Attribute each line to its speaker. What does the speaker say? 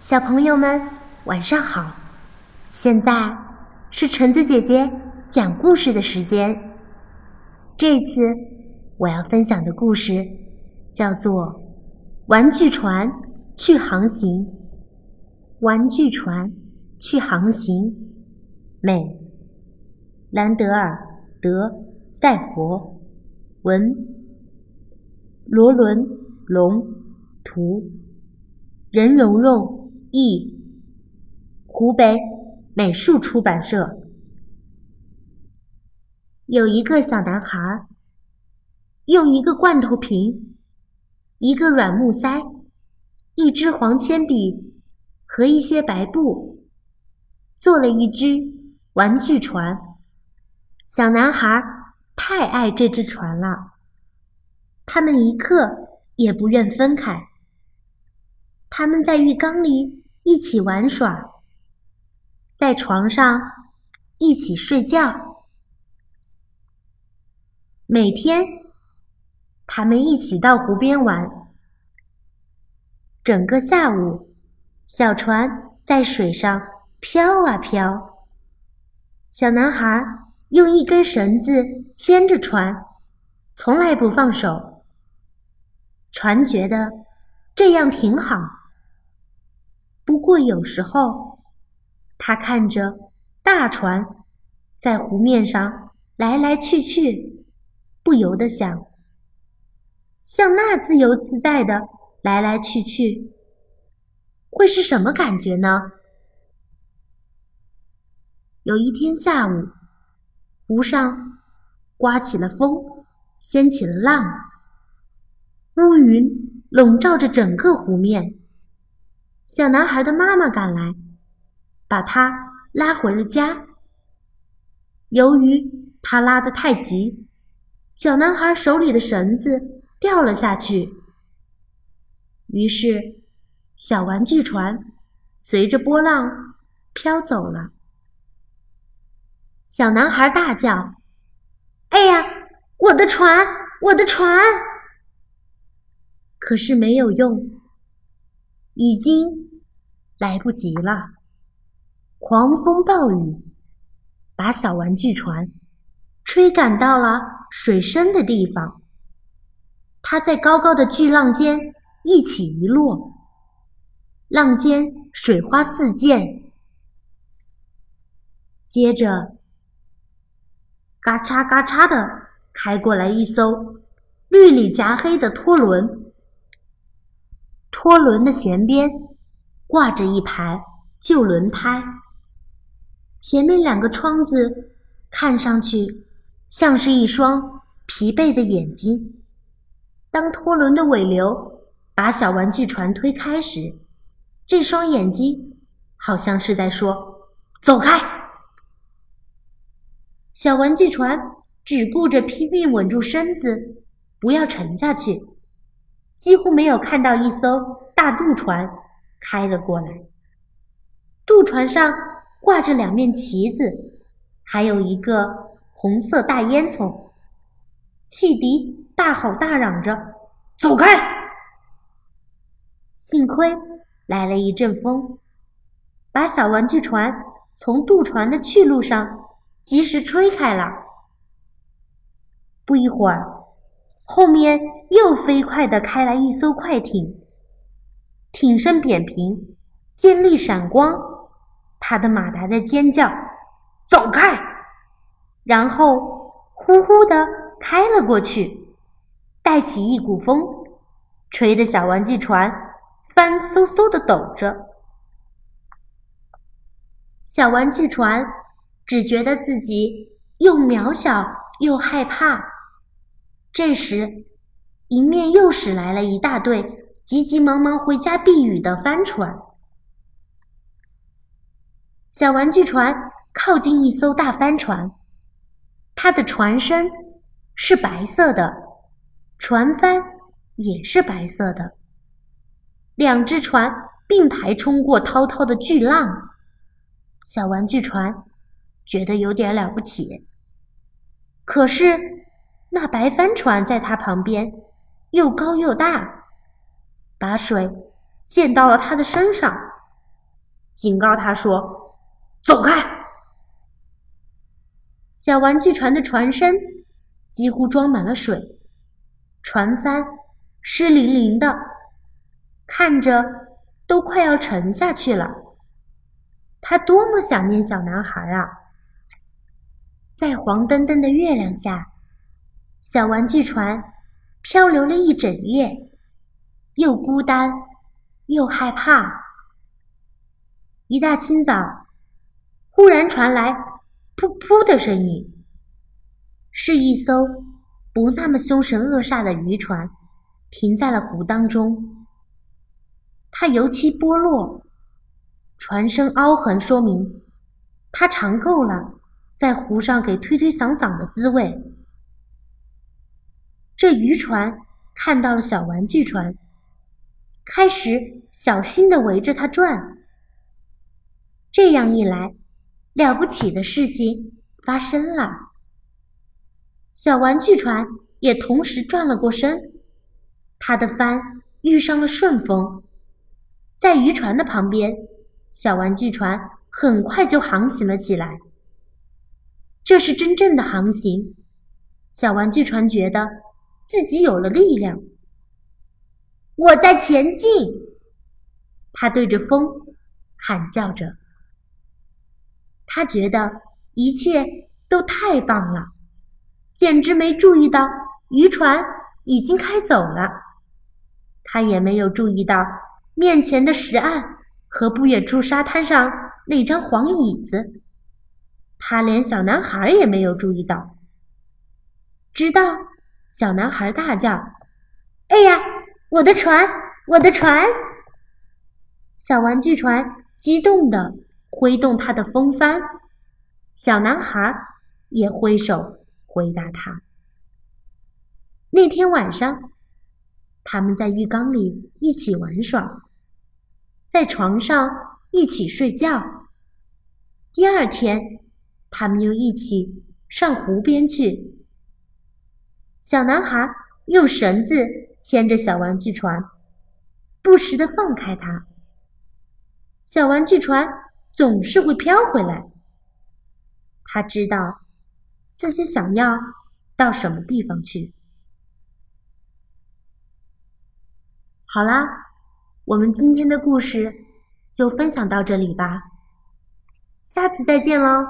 Speaker 1: 小朋友们，晚上好！现在是橙子姐姐讲故事的时间。这次我要分享的故事叫做《玩具船去航行》。玩具船去航行，美，兰德尔·德赛佛，文，罗伦·龙，图，任蓉蓉。译，湖北美术出版社。有一个小男孩，用一个罐头瓶、一个软木塞、一支黄铅笔和一些白布，做了一只玩具船。小男孩太爱这只船了，他们一刻也不愿分开。他们在浴缸里一起玩耍，在床上一起睡觉。每天，他们一起到湖边玩。整个下午，小船在水上飘啊飘。小男孩用一根绳子牵着船，从来不放手。船觉得这样挺好。不过有时候，他看着大船在湖面上来来去去，不由得想：像那自由自在的来来去去，会是什么感觉呢？有一天下午，湖上刮起了风，掀起了浪，乌云笼罩着整个湖面。小男孩的妈妈赶来，把他拉回了家。由于他拉得太急，小男孩手里的绳子掉了下去。于是，小玩具船随着波浪飘走了。小男孩大叫：“哎呀，我的船，我的船！”可是没有用。已经来不及了。狂风暴雨把小玩具船吹赶到了水深的地方，它在高高的巨浪间一起一落，浪尖水花四溅。接着，嘎嚓嘎嚓的开过来一艘绿里夹黑的拖轮。拖轮的舷边挂着一排旧轮胎，前面两个窗子看上去像是一双疲惫的眼睛。当拖轮的尾流把小玩具船推开时，这双眼睛好像是在说：“走开！”小玩具船只顾着拼命稳住身子，不要沉下去。几乎没有看到一艘大渡船开了过来。渡船上挂着两面旗子，还有一个红色大烟囱。汽笛大吼大嚷着：“走开！”幸亏来了一阵风，把小玩具船从渡船的去路上及时吹开了。不一会儿。后面又飞快地开来一艘快艇，艇身扁平，尖利闪光，他的马达在尖叫：“走开！”然后呼呼地开了过去，带起一股风，吹得小玩具船翻嗖嗖地抖着。小玩具船只觉得自己又渺小又害怕。这时，迎面又驶来了一大队急急忙忙回家避雨的帆船。小玩具船靠近一艘大帆船，它的船身是白色的，船帆也是白色的。两只船并排冲过滔滔的巨浪，小玩具船觉得有点了不起。可是。那白帆船在他旁边，又高又大，把水溅到了他的身上。警告他说：“走开！”小玩具船的船身几乎装满了水，船帆湿淋淋的，看着都快要沉下去了。他多么想念小男孩啊！在黄澄澄的月亮下，小玩具船漂流了一整夜，又孤单又害怕。一大清早，忽然传来“噗噗”的声音，是一艘不那么凶神恶煞的渔船停在了湖当中。它油漆剥落。船身凹痕说明，他尝够了在湖上给推推搡搡的滋味。这渔船看到了小玩具船，开始小心的围着它转。这样一来，了不起的事情发生了。小玩具船也同时转了过身，它的帆遇上了顺风，在渔船的旁边。小玩具船很快就航行了起来。这是真正的航行。小玩具船觉得自己有了力量。我在前进，他对着风喊叫着。他觉得一切都太棒了，简直没注意到渔船已经开走了。他也没有注意到面前的石岸。和不远处沙滩上那张黄椅子，他连小男孩也没有注意到。直到小男孩大叫：“哎呀，我的船，我的船！”小玩具船激动地挥动它的风帆，小男孩也挥手回答他。那天晚上，他们在浴缸里一起玩耍。在床上一起睡觉。第二天，他们又一起上湖边去。小男孩用绳子牵着小玩具船，不时的放开它。小玩具船总是会飘回来。他知道自己想要到什么地方去。好啦。我们今天的故事就分享到这里吧，下次再见喽。